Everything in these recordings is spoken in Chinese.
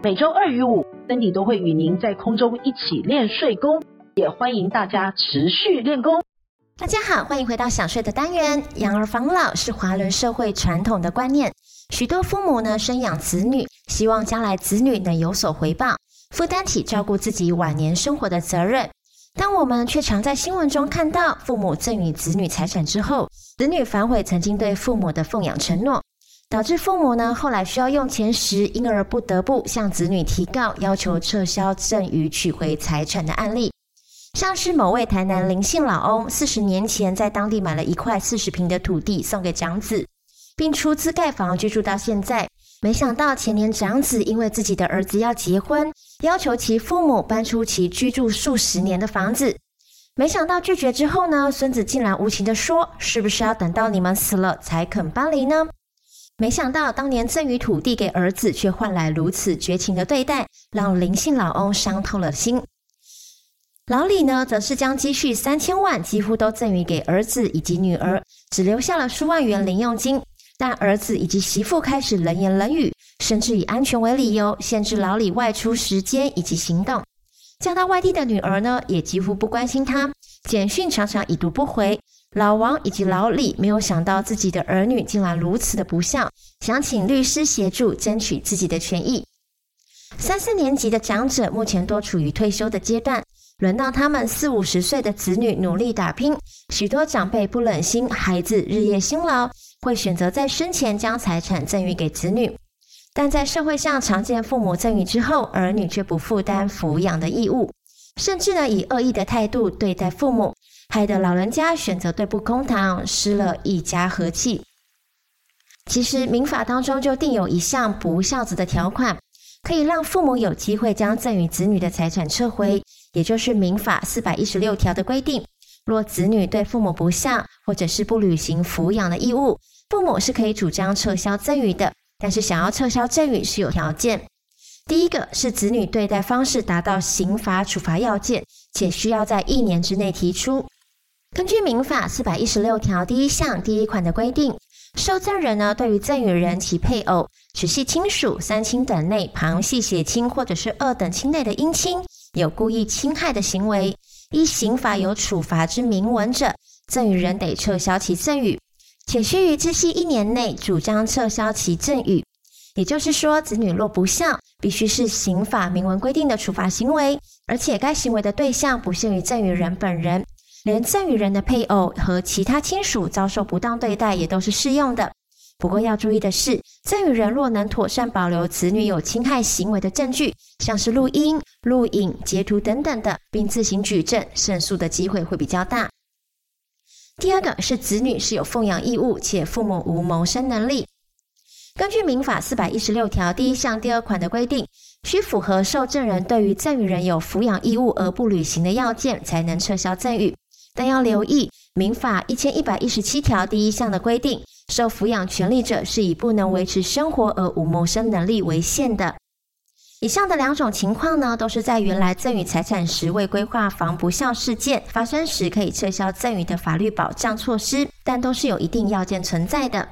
每周二与五，Cindy 都会与您在空中一起练睡功，也欢迎大家持续练功。大家好，欢迎回到想睡的单元。养儿防老是华人社会传统的观念，许多父母呢生养子女，希望将来子女能有所回报，负担起照顾自己晚年生活的责任。但我们却常在新闻中看到，父母赠与子女财产之后，子女反悔曾经对父母的奉养承诺。导致父母呢后来需要用钱时，因而不得不向子女提告，要求撤销赠与取回财产的案例。像是某位台南林姓老翁，四十年前在当地买了一块四十坪的土地送给长子，并出资盖房居住到现在。没想到前年长子因为自己的儿子要结婚，要求其父母搬出其居住数十年的房子。没想到拒绝之后呢，孙子竟然无情地说：“是不是要等到你们死了才肯搬离呢？”没想到当年赠予土地给儿子，却换来如此绝情的对待，让林姓老翁伤透了心。老李呢，则是将积蓄三千万几乎都赠予给儿子以及女儿，只留下了数万元零用金。但儿子以及媳妇开始冷言冷语，甚至以安全为理由，限制老李外出时间以及行动。嫁到外地的女儿呢，也几乎不关心他，简讯常常已读不回。老王以及老李没有想到自己的儿女竟然如此的不孝，想请律师协助争取自己的权益。三四年级的长者目前都处于退休的阶段，轮到他们四五十岁的子女努力打拼。许多长辈不忍心孩子日夜辛劳，会选择在生前将财产赠与给子女。但在社会上常见，父母赠与之后，儿女却不负担抚养的义务，甚至呢以恶意的态度对待父母。害得老人家选择对簿公堂，失了一家和气。其实民法当中就定有一项不孝子的条款，可以让父母有机会将赠与子女的财产撤回，也就是民法四百一十六条的规定。若子女对父母不孝，或者是不履行抚养的义务，父母是可以主张撤销赠与的。但是想要撤销赠与是有条件，第一个是子女对待方式达到刑罚处罚要件，且需要在一年之内提出。根据民法四百一十六条第一项第一款的规定，受赠人呢，对于赠与人其配偶、直系亲属、三亲等内旁系血亲或者是二等亲内的姻亲，有故意侵害的行为，依刑法有处罚之明文者，赠与人得撤销其赠与，且须于知悉一年内主张撤销其赠与。也就是说，子女若不孝，必须是刑法明文规定的处罚行为，而且该行为的对象不限于赠与人本人。连赠与人的配偶和其他亲属遭受不当对待也都是适用的。不过要注意的是，赠与人若能妥善保留子女有侵害行为的证据，像是录音、录影、截图等等的，并自行举证，胜诉的机会会比较大。第二个是子女是有奉养义务，且父母无谋生能力。根据民法四百一十六条第一项第二款的规定，需符合受赠人对于赠与人有抚养义务而不履行的要件，才能撤销赠与。但要留意，民法一千一百一十七条第一项的规定，受抚养权利者是以不能维持生活而无谋生能力为限的。以上的两种情况呢，都是在原来赠与财产时未规划防不孝事件发生时可以撤销赠与的法律保障措施，但都是有一定要件存在的。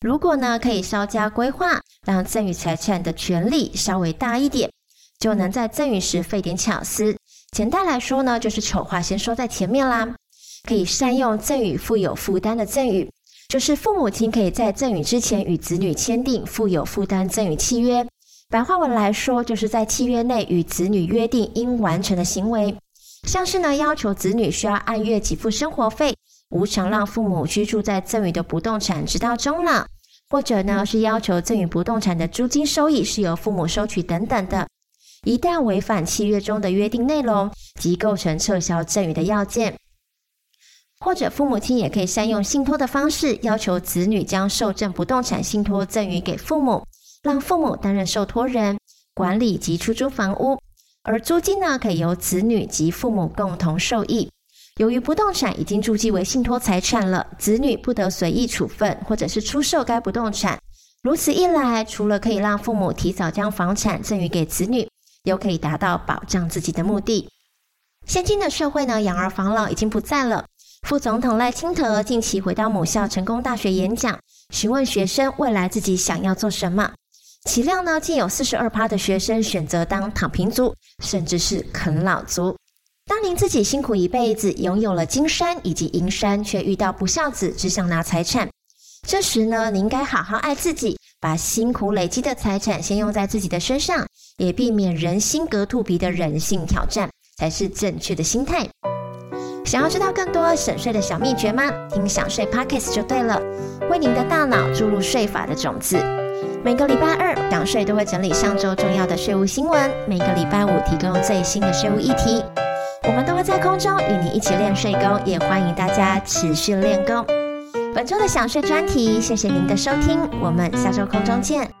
如果呢，可以稍加规划，让赠与财产的权利稍微大一点，就能在赠与时费点巧思。简单来说呢，就是丑话先说在前面啦。可以善用赠与附有负担的赠与，就是父母亲可以在赠与之前与子女签订附有负担赠与契约。白话文来说，就是在契约内与子女约定应完成的行为，像是呢要求子女需要按月给付生活费，无偿让父母居住在赠与的不动产直到终老，或者呢是要求赠与不动产的租金收益是由父母收取等等的。一旦违反契约中的约定内容，即构成撤销赠与的要件。或者父母亲也可以善用信托的方式，要求子女将受赠不动产信托赠与给父母，让父母担任受托人，管理及出租房屋。而租金呢，可以由子女及父母共同受益。由于不动产已经注记为信托财产了，子女不得随意处分或者是出售该不动产。如此一来，除了可以让父母提早将房产赠与给子女，又可以达到保障自己的目的。现今的社会呢，养儿防老已经不在了。副总统赖清德近期回到母校成功大学演讲，询问学生未来自己想要做什么。岂料呢，竟有四十二趴的学生选择当躺平族，甚至是啃老族。当您自己辛苦一辈子，拥有了金山以及银山，却遇到不孝子只想拿财产，这时呢，您该好好爱自己，把辛苦累积的财产先用在自己的身上，也避免人心隔肚皮的人性挑战，才是正确的心态。想要知道更多省税的小秘诀吗？听享税 Podcast 就对了，为您的大脑注入税法的种子。每个礼拜二，想税都会整理上周重要的税务新闻，每个礼拜五提供最新的税务议题。我们都会在空中与你一起练税功，也欢迎大家持续练功。本周的想税专题，谢谢您的收听，我们下周空中见。